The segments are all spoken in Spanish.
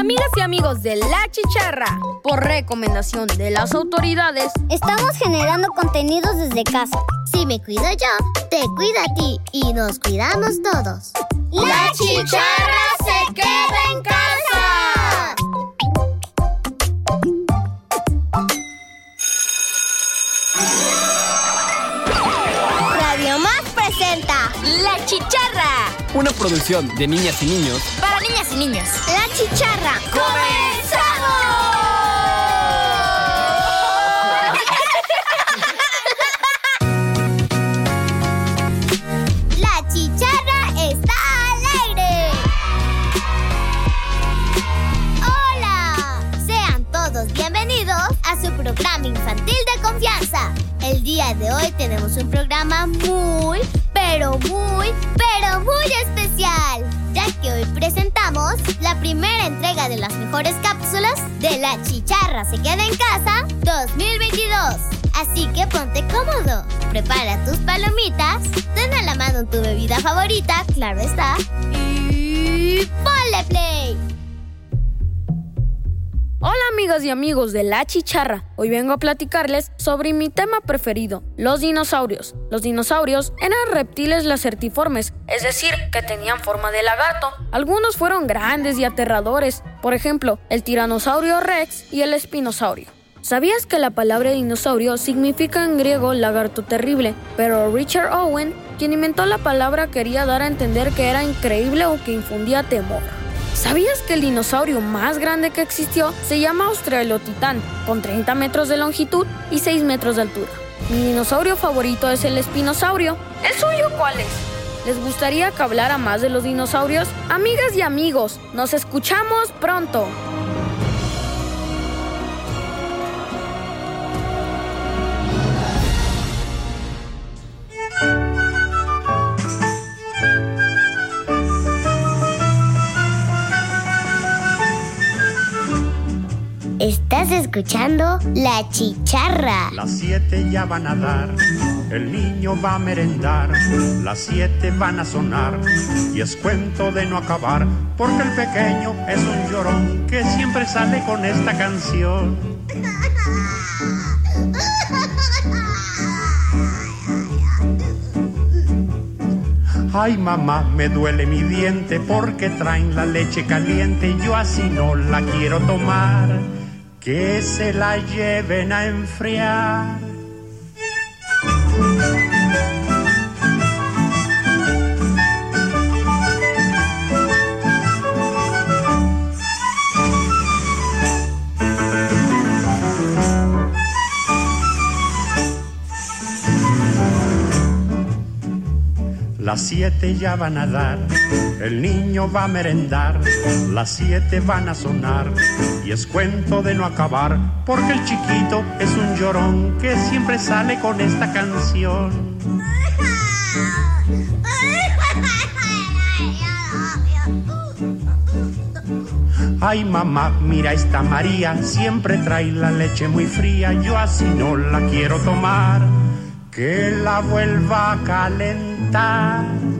Amigas y amigos de La Chicharra, por recomendación de las autoridades, estamos generando contenidos desde casa. Si me cuido yo, te cuida a ti y nos cuidamos todos. La Chicharra se queda en casa. Radio Más presenta La Chicharra. Una producción de niñas y niños. Para niñas y niños. Chicharra. ¡Comenzamos! La Chicharra está al aire. Hola. Sean todos bienvenidos a su programa infantil de confianza. El día de hoy tenemos un programa muy, pero muy, pero muy especial, ya que hoy presentamos la primera entrega de las mejores cápsulas de La Chicharra se queda en casa 2022. Así que ponte cómodo, prepara tus palomitas, ten a la mano tu bebida favorita, claro está, y ponle play. Hola amigas y amigos de La Chicharra. Hoy vengo a platicarles sobre mi tema preferido, los dinosaurios. Los dinosaurios eran reptiles lacertiformes, es decir, que tenían forma de lagarto. Algunos fueron grandes y aterradores, por ejemplo, el tiranosaurio rex y el espinosaurio. ¿Sabías que la palabra dinosaurio significa en griego lagarto terrible? Pero Richard Owen, quien inventó la palabra, quería dar a entender que era increíble o que infundía temor. ¿Sabías que el dinosaurio más grande que existió se llama Australotitán, con 30 metros de longitud y 6 metros de altura? Mi dinosaurio favorito es el espinosaurio. ¿El suyo cuál es? ¿Les gustaría que hablara más de los dinosaurios? Amigas y amigos, nos escuchamos pronto. Escuchando La Chicharra. Las siete ya van a dar, el niño va a merendar, las siete van a sonar y es cuento de no acabar, porque el pequeño es un llorón que siempre sale con esta canción. Ay mamá, me duele mi diente porque traen la leche caliente y yo así no la quiero tomar. Que se la lleven a enfriar. Las siete ya van a dar, el niño va a merendar, las siete van a sonar y es cuento de no acabar, porque el chiquito es un llorón que siempre sale con esta canción. Ay mamá, mira esta María, siempre trae la leche muy fría, yo así no la quiero tomar, que la vuelva a calentar.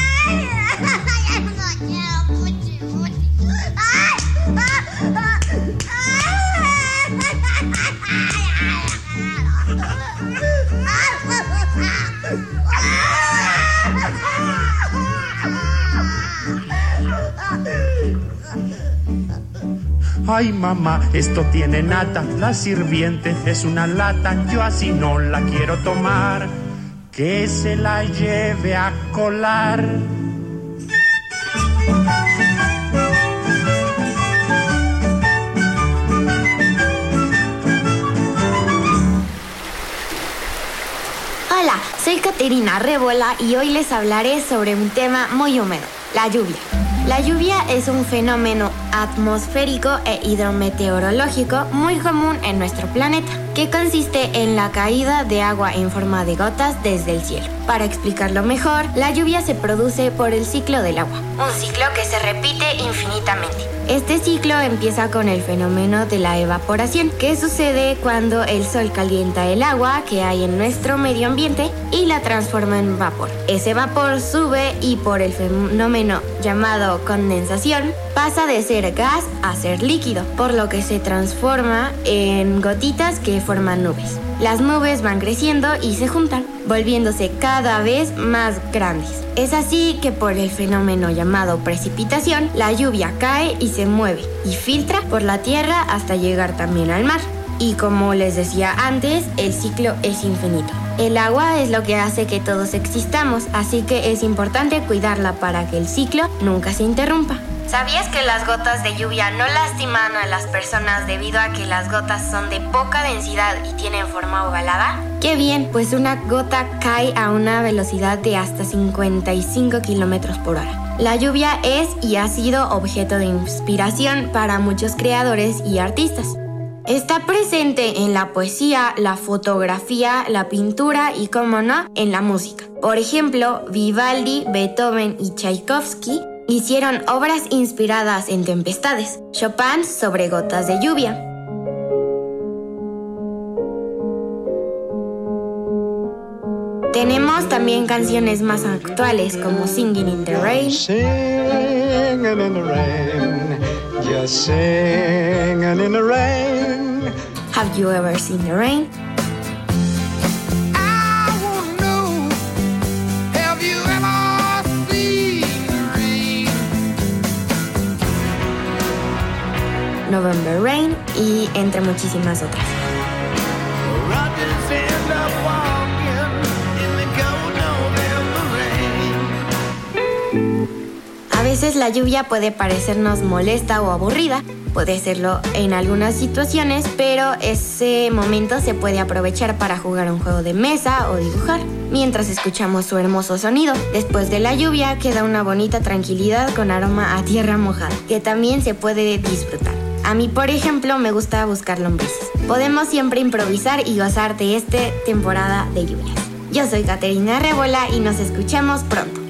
Ay mamá, esto tiene nata, la sirviente es una lata, yo así no la quiero tomar, que se la lleve a colar. Hola, soy Caterina Rébola y hoy les hablaré sobre un tema muy húmedo, La lluvia. La lluvia es un fenómeno atmosférico e hidrometeorológico muy común en nuestro planeta, que consiste en la caída de agua en forma de gotas desde el cielo. Para explicarlo mejor, la lluvia se produce por el ciclo del agua, un ciclo que se repite infinitamente. Este ciclo empieza con el fenómeno de la evaporación, que sucede cuando el sol calienta el agua que hay en nuestro medio ambiente y la transforma en vapor. Ese vapor sube y por el fenómeno llamado condensación pasa de ser gas a ser líquido, por lo que se transforma en gotitas que forman nubes. Las nubes van creciendo y se juntan, volviéndose cada vez más grandes. Es así que por el fenómeno llamado precipitación, la lluvia cae y se mueve y filtra por la tierra hasta llegar también al mar. Y como les decía antes, el ciclo es infinito. El agua es lo que hace que todos existamos, así que es importante cuidarla para que el ciclo nunca se interrumpa. ¿Sabías que las gotas de lluvia no lastiman a las personas debido a que las gotas son de poca densidad y tienen forma ovalada? Qué bien, pues una gota cae a una velocidad de hasta 55 kilómetros por hora. La lluvia es y ha sido objeto de inspiración para muchos creadores y artistas. Está presente en la poesía, la fotografía, la pintura y, como no, en la música. Por ejemplo, Vivaldi, Beethoven y Tchaikovsky Hicieron obras inspiradas en tempestades, Chopin sobre gotas de lluvia. Tenemos también canciones más actuales como Singing in the Rain. Singing in the rain, just singing in the rain. Have you ever seen the rain? November Rain y entre muchísimas otras. A veces la lluvia puede parecernos molesta o aburrida, puede serlo en algunas situaciones, pero ese momento se puede aprovechar para jugar un juego de mesa o dibujar, mientras escuchamos su hermoso sonido. Después de la lluvia queda una bonita tranquilidad con aroma a tierra mojada, que también se puede disfrutar. A mí, por ejemplo, me gusta buscar lombrices. Podemos siempre improvisar y gozar de esta temporada de lluvias. Yo soy Caterina Rebola y nos escuchamos pronto.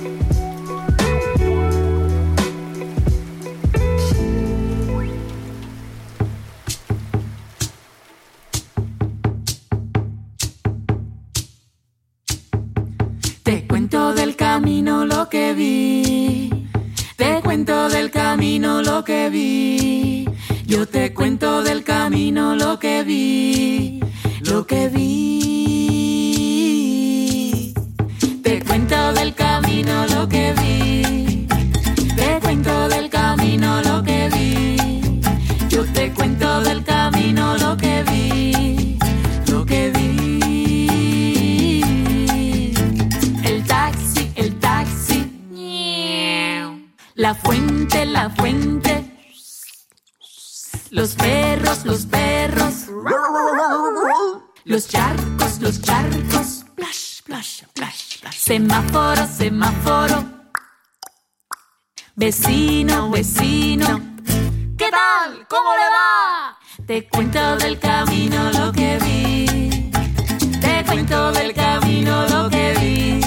Te cuento del camino lo que vi. Te cuento del camino lo que vi. Yo te cuento del camino lo que vi, lo que vi. Te cuento del camino lo que vi. Te cuento del camino lo que vi. Yo te cuento del camino lo que vi, lo que vi. El taxi, el taxi. La fuente, la fuente los perros, los perros. Los charcos, los charcos. Splash, splash. Semáforo, semáforo. Vecino, vecino. ¿Qué tal? ¿Cómo le va? Te cuento del camino lo que vi. Te cuento del camino lo que vi.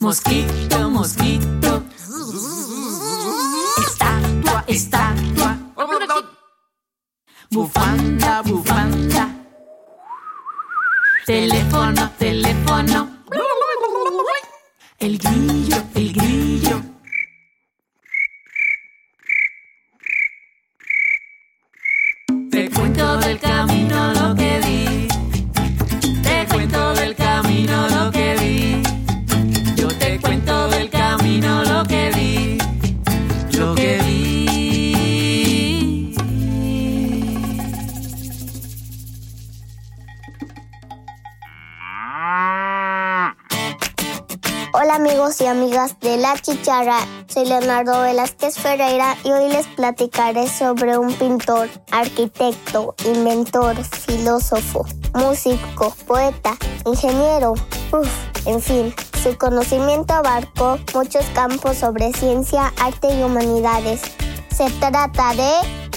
Mosquito, mosquito. Estatua, estatua. Bufanda, bufanda. Teléfono, teléfono. El grillo, el grillo. Chicharra. Soy Leonardo Velázquez Ferreira y hoy les platicaré sobre un pintor, arquitecto, inventor, filósofo, músico, poeta, ingeniero, uff, en fin. Su conocimiento abarcó muchos campos sobre ciencia, arte y humanidades. Se trata de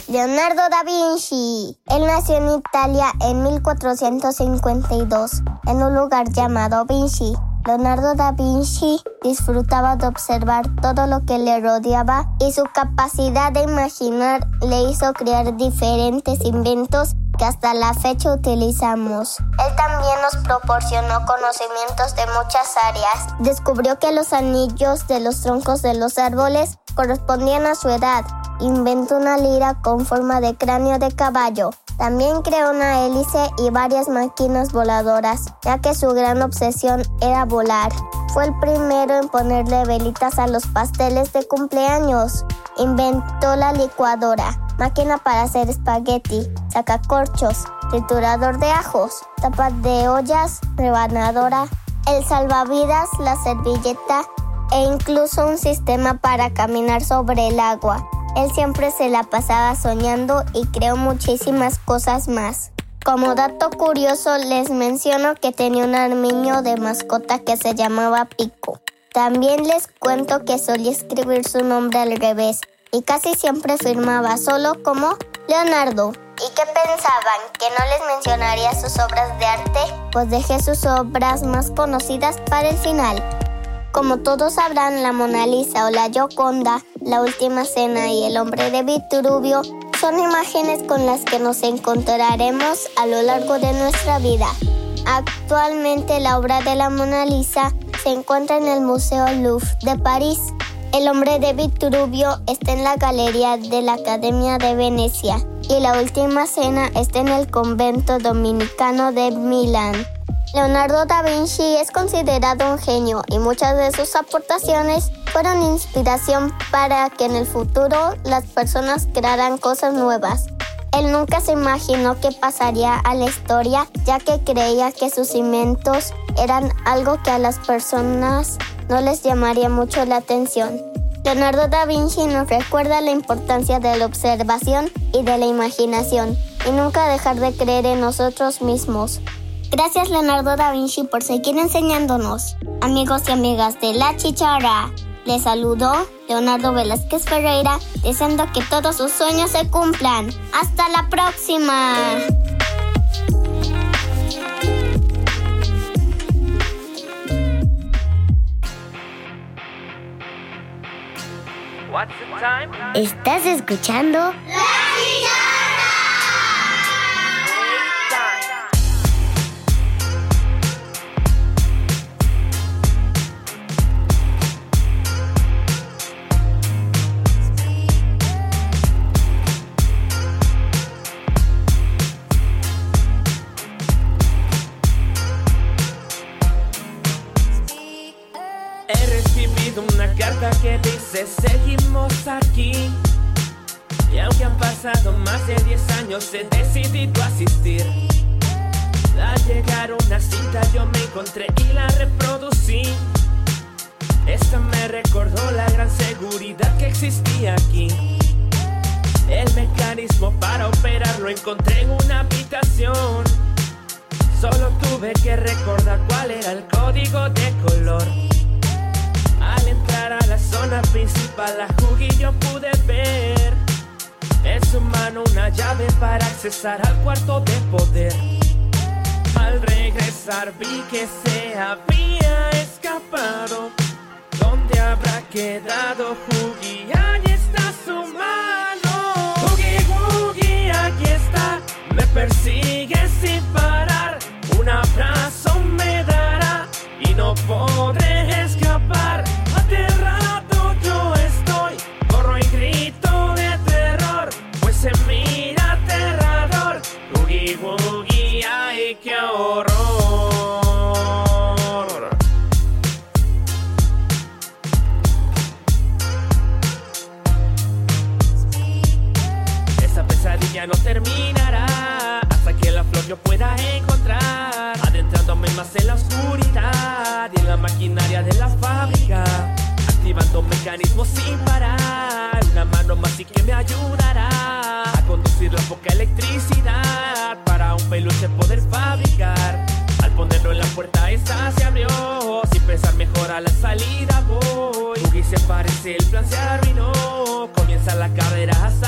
Leonardo da Vinci. Él nació en Italia en 1452, en un lugar llamado Vinci, Leonardo da Vinci disfrutaba de observar todo lo que le rodeaba y su capacidad de imaginar le hizo crear diferentes inventos que hasta la fecha utilizamos. Él también nos proporcionó conocimientos de muchas áreas. Descubrió que los anillos de los troncos de los árboles correspondían a su edad. Inventó una lira con forma de cráneo de caballo. También creó una hélice y varias máquinas voladoras, ya que su gran obsesión era volar. Fue el primero en ponerle velitas a los pasteles de cumpleaños. Inventó la licuadora, máquina para hacer espagueti, sacacorchos, triturador de ajos, tapas de ollas, rebanadora, el salvavidas, la servilleta e incluso un sistema para caminar sobre el agua. Él siempre se la pasaba soñando y creó muchísimas cosas más. Como dato curioso les menciono que tenía un armiño de mascota que se llamaba Pico. También les cuento que solía escribir su nombre al revés y casi siempre firmaba solo como Leonardo. ¿Y qué pensaban? ¿Que no les mencionaría sus obras de arte? Pues dejé sus obras más conocidas para el final. Como todos sabrán, la Mona Lisa o la Gioconda, la Última Cena y el Hombre de Vitruvio son imágenes con las que nos encontraremos a lo largo de nuestra vida. Actualmente la obra de la Mona Lisa se encuentra en el Museo Louvre de París. El hombre de Vitruvio está en la Galería de la Academia de Venecia y la Última Cena está en el Convento Dominicano de Milán. Leonardo da Vinci es considerado un genio y muchas de sus aportaciones fueron inspiración para que en el futuro las personas crearan cosas nuevas. Él nunca se imaginó que pasaría a la historia ya que creía que sus inventos eran algo que a las personas no les llamaría mucho la atención. Leonardo da Vinci nos recuerda la importancia de la observación y de la imaginación y nunca dejar de creer en nosotros mismos. Gracias Leonardo da Vinci por seguir enseñándonos. Amigos y amigas de La Chicharra, les saludó Leonardo Velázquez Ferreira deseando que todos sus sueños se cumplan. Hasta la próxima. ¿Estás escuchando? ¡La que dice seguimos aquí. Y aunque han pasado más de 10 años he decidido asistir. Al llegar una cita yo me encontré y la reproducí. Esta me recordó la gran seguridad que existía aquí. El mecanismo para operarlo encontré en una habitación. Solo tuve que recordar cuál era el código de color. A la zona principal, la juguillo pude ver en su mano una llave para accesar al cuarto de poder. Al regresar vi que se había escapado. ¿Dónde habrá quedado Jugi? Ahí está su mano. Jugi, Jugi, aquí está. Me persigue sin parar. Un abrazo me dará y no podré Sin parar. Una mano más y que me ayudará a conducir la poca electricidad para un peluche poder fabricar. Al ponerlo en la puerta esa se abrió. Sin pensar mejor a la salida voy. Y se parece, el plan se arruinó. Comienza la carrera hasta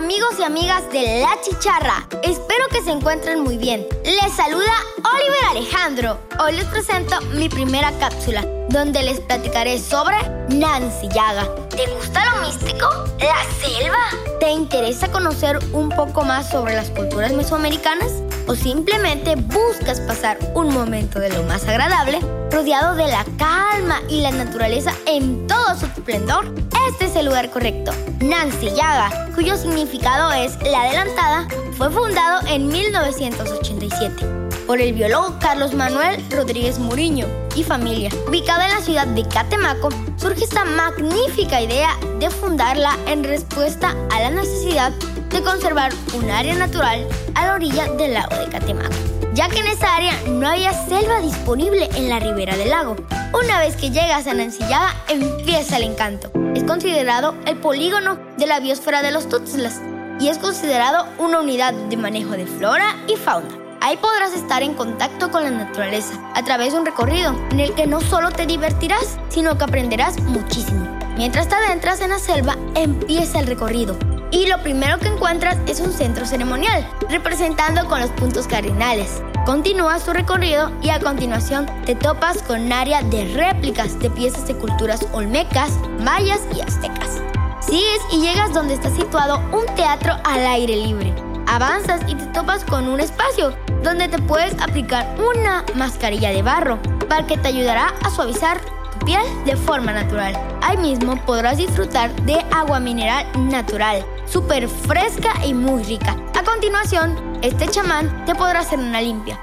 amigos y amigas de La Chicharra, espero que se encuentren muy bien. Les saluda Oliver Alejandro. Hoy les presento mi primera cápsula, donde les platicaré sobre Nancy Yaga. ¿Te gusta lo místico? ¿La selva? ¿Te interesa conocer un poco más sobre las culturas mesoamericanas? ¿O simplemente buscas pasar un momento de lo más agradable, rodeado de la calma y la naturaleza en todo su esplendor? Este es el lugar correcto. Nancy Yaga, cuyo significado es la adelantada, fue fundado en 1987 por el biólogo Carlos Manuel Rodríguez Muriño y familia. Ubicada en la ciudad de Catemaco, surge esta magnífica idea de fundarla en respuesta a la necesidad de conservar un área natural a la orilla del lago de Catemaco, ya que en esa área no había selva disponible en la ribera del lago. Una vez que llegas a Nancillada, empieza el encanto. Es considerado el polígono de la biosfera de los Tuxtlas y es considerado una unidad de manejo de flora y fauna. Ahí podrás estar en contacto con la naturaleza a través de un recorrido en el que no solo te divertirás, sino que aprenderás muchísimo. Mientras te adentras en la selva, empieza el recorrido. Y lo primero que encuentras es un centro ceremonial, representando con los puntos cardinales. Continúas tu recorrido y a continuación te topas con un área de réplicas de piezas de culturas olmecas, mayas y aztecas. Sigues y llegas donde está situado un teatro al aire libre. Avanzas y te topas con un espacio donde te puedes aplicar una mascarilla de barro para que te ayudará a suavizar tu piel de forma natural. Ahí mismo podrás disfrutar de agua mineral natural, súper fresca y muy rica. A continuación, este chamán te podrá hacer una limpia.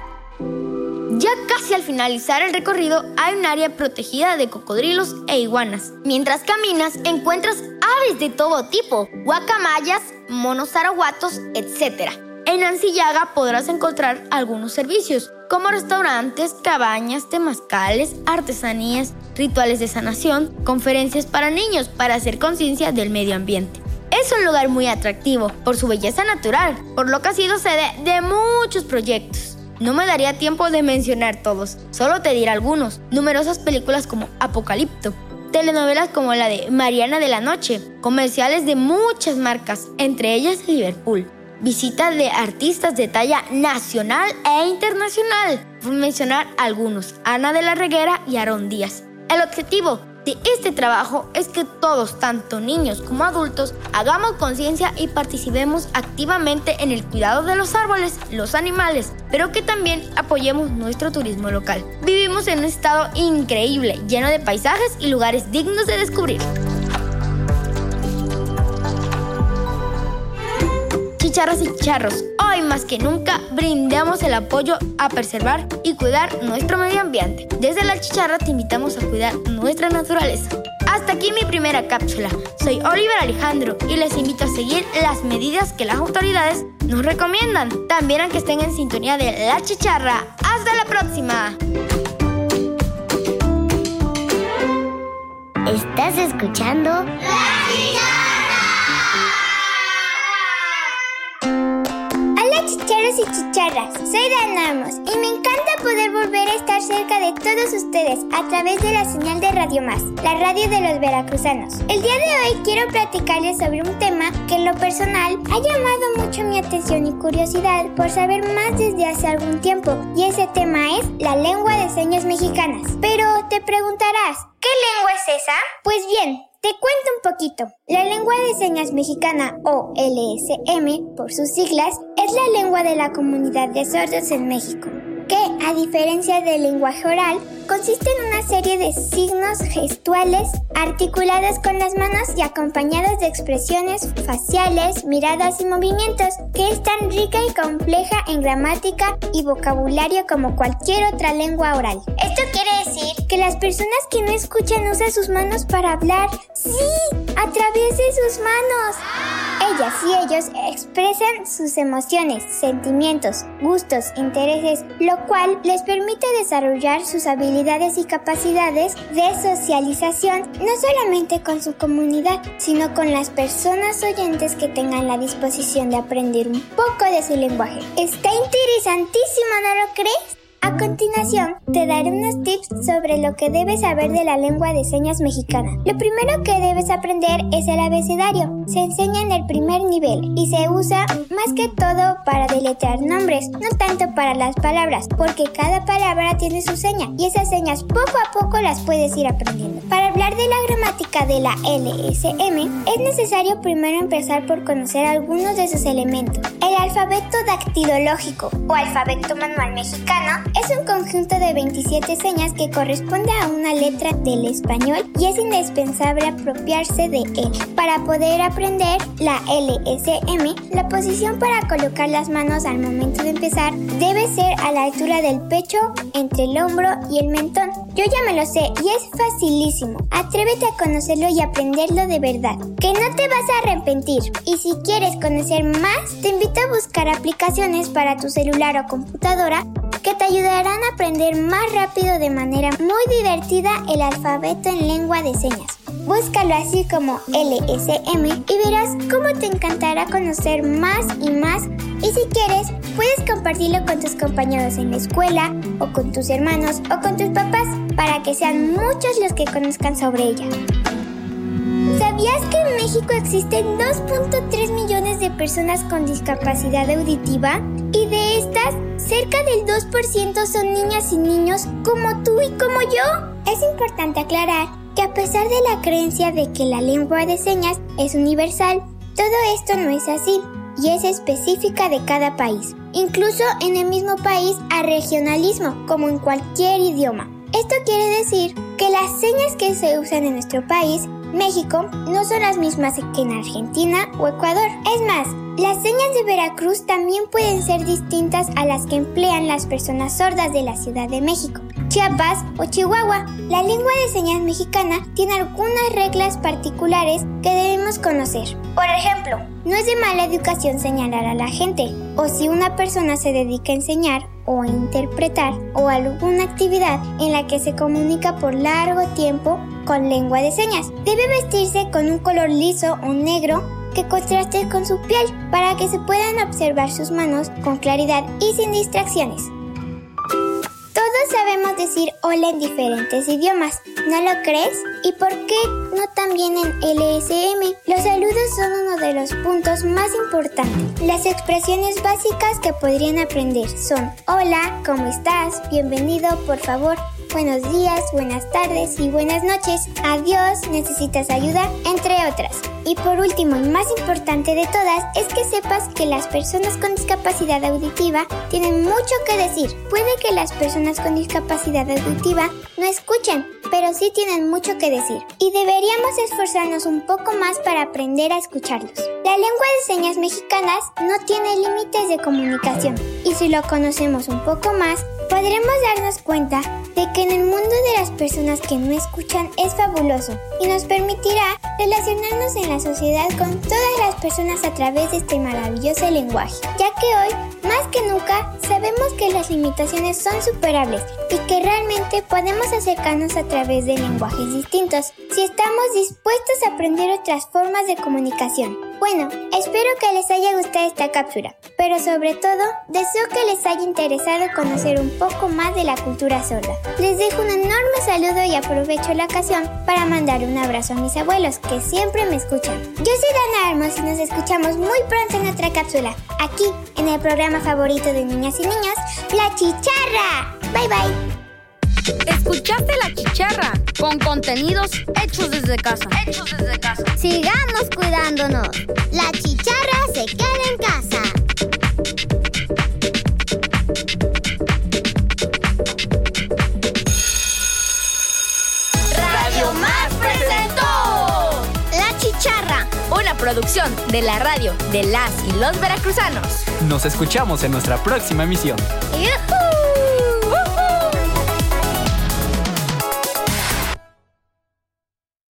Ya casi al finalizar el recorrido hay un área protegida de cocodrilos e iguanas. Mientras caminas encuentras aves de todo tipo, guacamayas, monos araguatos, etc. En Ancillaga podrás encontrar algunos servicios, como restaurantes, cabañas, temazcales, artesanías, rituales de sanación, conferencias para niños para hacer conciencia del medio ambiente. Es un lugar muy atractivo por su belleza natural, por lo que ha sido sede de muchos proyectos. No me daría tiempo de mencionar todos, solo te diré algunos. Numerosas películas como Apocalipto, telenovelas como la de Mariana de la Noche, comerciales de muchas marcas, entre ellas Liverpool, visita de artistas de talla nacional e internacional, por mencionar algunos, Ana de la Reguera y Aarón Díaz. El objetivo de este trabajo es que todos, tanto niños como adultos, hagamos conciencia y participemos activamente en el cuidado de los árboles, los animales, pero que también apoyemos nuestro turismo local. Vivimos en un estado increíble, lleno de paisajes y lugares dignos de descubrir. Chicharras y charros, hoy más que nunca brindamos el apoyo a preservar y cuidar nuestro medio ambiente. Desde la chicharra te invitamos a cuidar nuestra naturaleza. Hasta aquí mi primera cápsula. Soy Oliver Alejandro y les invito a seguir las medidas que las autoridades nos recomiendan. También a que estén en sintonía de la chicharra. Hasta la próxima. Estás escuchando soy Danamos y me encanta poder volver a estar cerca de todos ustedes a través de la señal de Radio Más, la radio de los veracruzanos. El día de hoy quiero platicarles sobre un tema que en lo personal ha llamado mucho mi atención y curiosidad por saber más desde hace algún tiempo y ese tema es la lengua de señas mexicanas. Pero te preguntarás, ¿qué lengua es esa? Pues bien, Te cuento un poquito. La lengua de señas mexicana o LSM por sus siglas es la lengua de la comunidad de sordos en México que, a diferencia del lenguaje oral, consiste en una serie de signos gestuales articulados con las manos y acompañados de expresiones faciales, miradas y movimientos, que es tan rica y compleja en gramática y vocabulario como cualquier otra lengua oral. Esto quiere decir que las personas que no escuchan usan sus manos para hablar. ¡Sí! ¡A través de sus manos! Ellas y ellos expresan sus emociones, sentimientos, gustos, intereses, lo cual les permite desarrollar sus habilidades y capacidades de socialización, no solamente con su comunidad, sino con las personas oyentes que tengan la disposición de aprender un poco de su lenguaje. Está interesantísimo, ¿no lo crees? A continuación, te daré unos tips sobre lo que debes saber de la lengua de señas mexicana. Lo primero que debes aprender es el abecedario. Se enseña en el primer nivel y se usa más que todo para deletrear nombres, no tanto para las palabras, porque cada palabra tiene su seña y esas señas poco a poco las puedes ir aprendiendo. Para hablar de la gramática de la LSM, es necesario primero empezar por conocer algunos de sus elementos. El alfabeto dactilológico o alfabeto manual mexicano es un conjunto de 27 señas que corresponde a una letra del español y es indispensable apropiarse de él. Para poder aprender la LSM, la posición para colocar las manos al momento de empezar debe ser a la altura del pecho, entre el hombro y el mentón. Yo ya me lo sé y es facilísimo. Atrévete a conocerlo y aprenderlo de verdad, que no te vas a arrepentir. Y si quieres conocer más, te invito a buscar aplicaciones para tu celular o computadora que te ayudarán a aprender más rápido de manera muy divertida el alfabeto en lengua de señas. Búscalo así como LSM y verás cómo te encantará conocer más y más. Y si quieres, puedes compartirlo con tus compañeros en la escuela, o con tus hermanos, o con tus papás, para que sean muchos los que conozcan sobre ella. ¿Sabías que en México existen 2.3 millones de personas con discapacidad auditiva? Y de estas, cerca del 2% son niñas y niños como tú y como yo. Es importante aclarar que a pesar de la creencia de que la lengua de señas es universal, todo esto no es así y es específica de cada país. Incluso en el mismo país hay regionalismo, como en cualquier idioma. Esto quiere decir que las señas que se usan en nuestro país México no son las mismas que en Argentina o Ecuador. Es más, las señas de Veracruz también pueden ser distintas a las que emplean las personas sordas de la Ciudad de México, Chiapas o Chihuahua. La lengua de señas mexicana tiene algunas reglas particulares que debemos conocer. Por ejemplo, no es de mala educación señalar a la gente, o si una persona se dedica a enseñar o a interpretar o alguna actividad en la que se comunica por largo tiempo con lengua de señas. Debe vestirse con un color liso o negro que contraste con su piel para que se puedan observar sus manos con claridad y sin distracciones. Todos sabemos decir hola en diferentes idiomas, ¿no lo crees? ¿Y por qué no también en LSM? Los saludos son uno de los puntos más importantes. Las expresiones básicas que podrían aprender son hola, ¿cómo estás? Bienvenido, por favor, buenos días, buenas tardes y buenas noches, adiós, necesitas ayuda, entre otras. Y por último y más importante de todas es que sepas que las personas con discapacidad auditiva tienen mucho que decir. Puede que las personas con discapacidad auditiva no escuchen, pero sí tienen mucho que decir. Y deberíamos esforzarnos un poco más para aprender a escucharlos. La lengua de señas mexicanas no tiene límites de comunicación y si lo conocemos un poco más, podremos darnos cuenta de que en el mundo de las personas que no escuchan es fabuloso y nos permitirá relacionarnos en la sociedad con todas las personas a través de este maravilloso lenguaje, ya que hoy, más que nunca, sabemos que las limitaciones son superables y que realmente podemos acercarnos a través de lenguajes distintos si estamos dispuestos a aprender otras formas de comunicación. Bueno, espero que les haya gustado esta cápsula, pero sobre todo deseo que les haya interesado conocer un poco más de la cultura sorda. Les dejo un enorme saludo y aprovecho la ocasión para mandar un abrazo a mis abuelos que siempre me escuchan. Yo soy Dana Armos y nos escuchamos muy pronto en otra cápsula, aquí en el programa favorito de niñas y niños, La Chicharra. Bye bye. Escuchaste la chicharra con contenidos hechos desde casa. Hechos desde casa. Sigamos cuidándonos. La chicharra se queda en casa. Radio Más presentó La Chicharra, una producción de la radio de las y los veracruzanos. Nos escuchamos en nuestra próxima emisión. ¡Yujú!